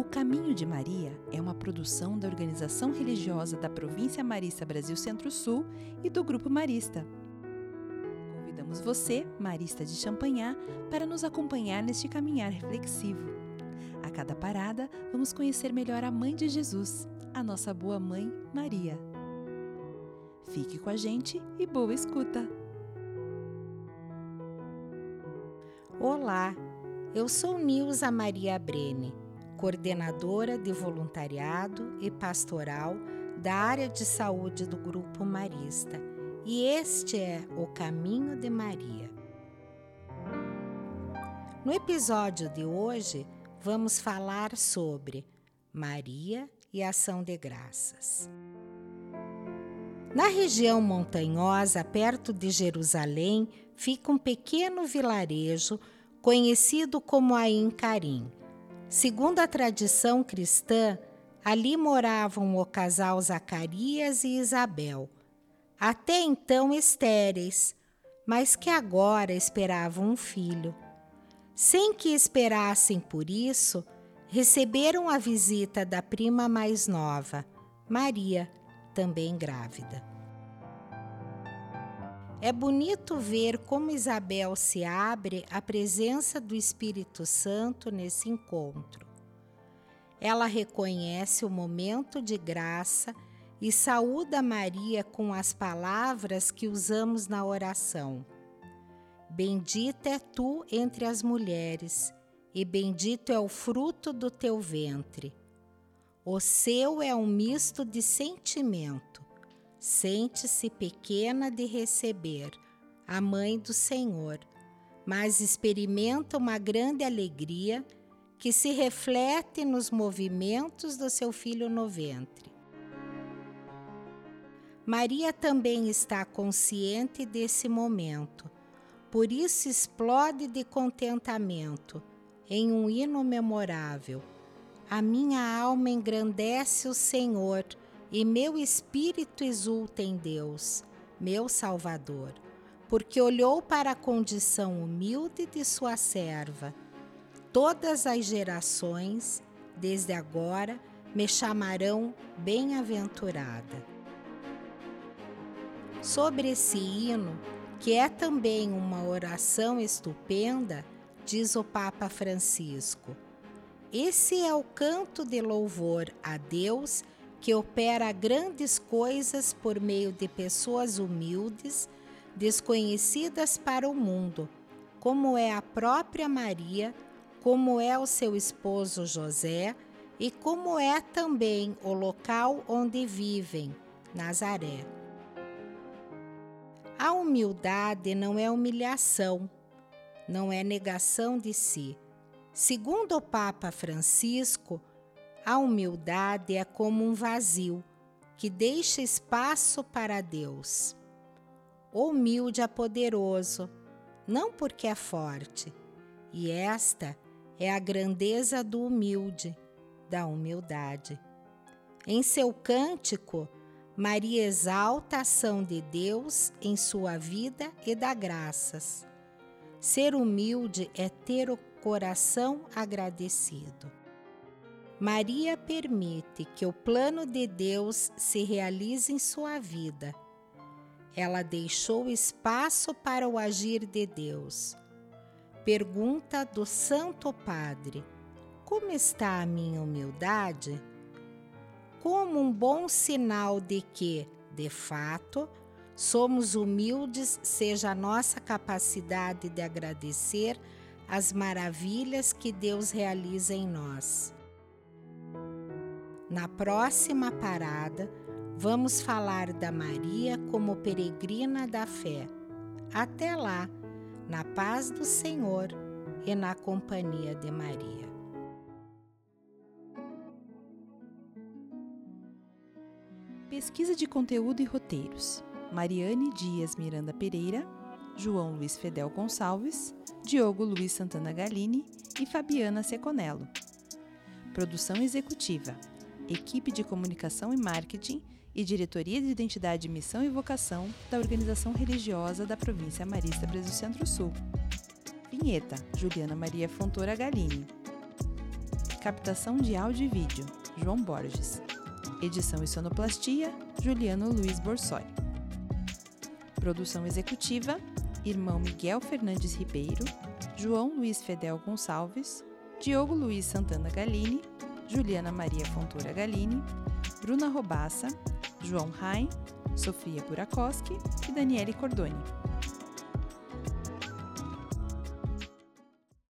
O Caminho de Maria é uma produção da organização religiosa da Província Marista Brasil Centro-Sul e do Grupo Marista. Convidamos você, Marista de Champanhar, para nos acompanhar neste caminhar reflexivo. A cada parada, vamos conhecer melhor a Mãe de Jesus, a nossa boa mãe, Maria. Fique com a gente e boa escuta! Olá, eu sou Nilza Maria Brene, coordenadora de voluntariado e pastoral da área de saúde do Grupo Marista, e este é o Caminho de Maria. No episódio de hoje, vamos falar sobre Maria e Ação de Graças. Na região montanhosa, perto de Jerusalém, fica um pequeno vilarejo conhecido como Ain Karim. Segundo a tradição cristã, ali moravam o casal Zacarias e Isabel, até então estéreis, mas que agora esperavam um filho. Sem que esperassem por isso, receberam a visita da prima mais nova, Maria, também grávida. É bonito ver como Isabel se abre à presença do Espírito Santo nesse encontro. Ela reconhece o momento de graça e saúda Maria com as palavras que usamos na oração. Bendita é tu entre as mulheres, e bendito é o fruto do teu ventre. O seu é um misto de sentimento. Sente-se pequena de receber a mãe do Senhor, mas experimenta uma grande alegria que se reflete nos movimentos do seu filho no ventre. Maria também está consciente desse momento, por isso explode de contentamento em um hino memorável a minha alma engrandece o Senhor e meu espírito exulta em Deus, meu Salvador, porque olhou para a condição humilde de sua serva. Todas as gerações, desde agora, me chamarão bem-aventurada. Sobre esse hino, que é também uma oração estupenda, diz o Papa Francisco. Esse é o canto de louvor a Deus que opera grandes coisas por meio de pessoas humildes, desconhecidas para o mundo, como é a própria Maria, como é o seu esposo José e como é também o local onde vivem, Nazaré. A humildade não é humilhação, não é negação de si Segundo o Papa Francisco, a humildade é como um vazio que deixa espaço para Deus. Humilde é poderoso, não porque é forte, e esta é a grandeza do humilde, da humildade. Em seu cântico, Maria exalta a ação de Deus em sua vida e dá graças. Ser humilde é ter o coração agradecido. Maria permite que o plano de Deus se realize em sua vida. Ela deixou espaço para o agir de Deus. Pergunta do Santo Padre: Como está a minha humildade? Como um bom sinal de que, de fato, somos humildes, seja a nossa capacidade de agradecer as maravilhas que Deus realiza em nós. Na próxima parada, vamos falar da Maria como peregrina da fé. Até lá, na paz do Senhor e na companhia de Maria. Pesquisa de conteúdo e roteiros: Mariane Dias Miranda Pereira, João Luiz Fedel Gonçalves, Diogo Luiz Santana Galini e Fabiana Seconello. Produção executiva: Equipe de Comunicação e Marketing e Diretoria de Identidade, Missão e Vocação da Organização Religiosa da Província Marista Brasil Centro-Sul. Vinheta: Juliana Maria Fontoura Galini. Captação de áudio e vídeo, João Borges. Edição e sonoplastia, Juliano Luiz Borsoi. Produção executiva, irmão Miguel Fernandes Ribeiro, João Luiz Fedel Gonçalves, Diogo Luiz Santana Galini, Juliana Maria Fontoura Galini, Bruna Robassa, João Rain, Sofia Burakoski e Daniele Cordoni.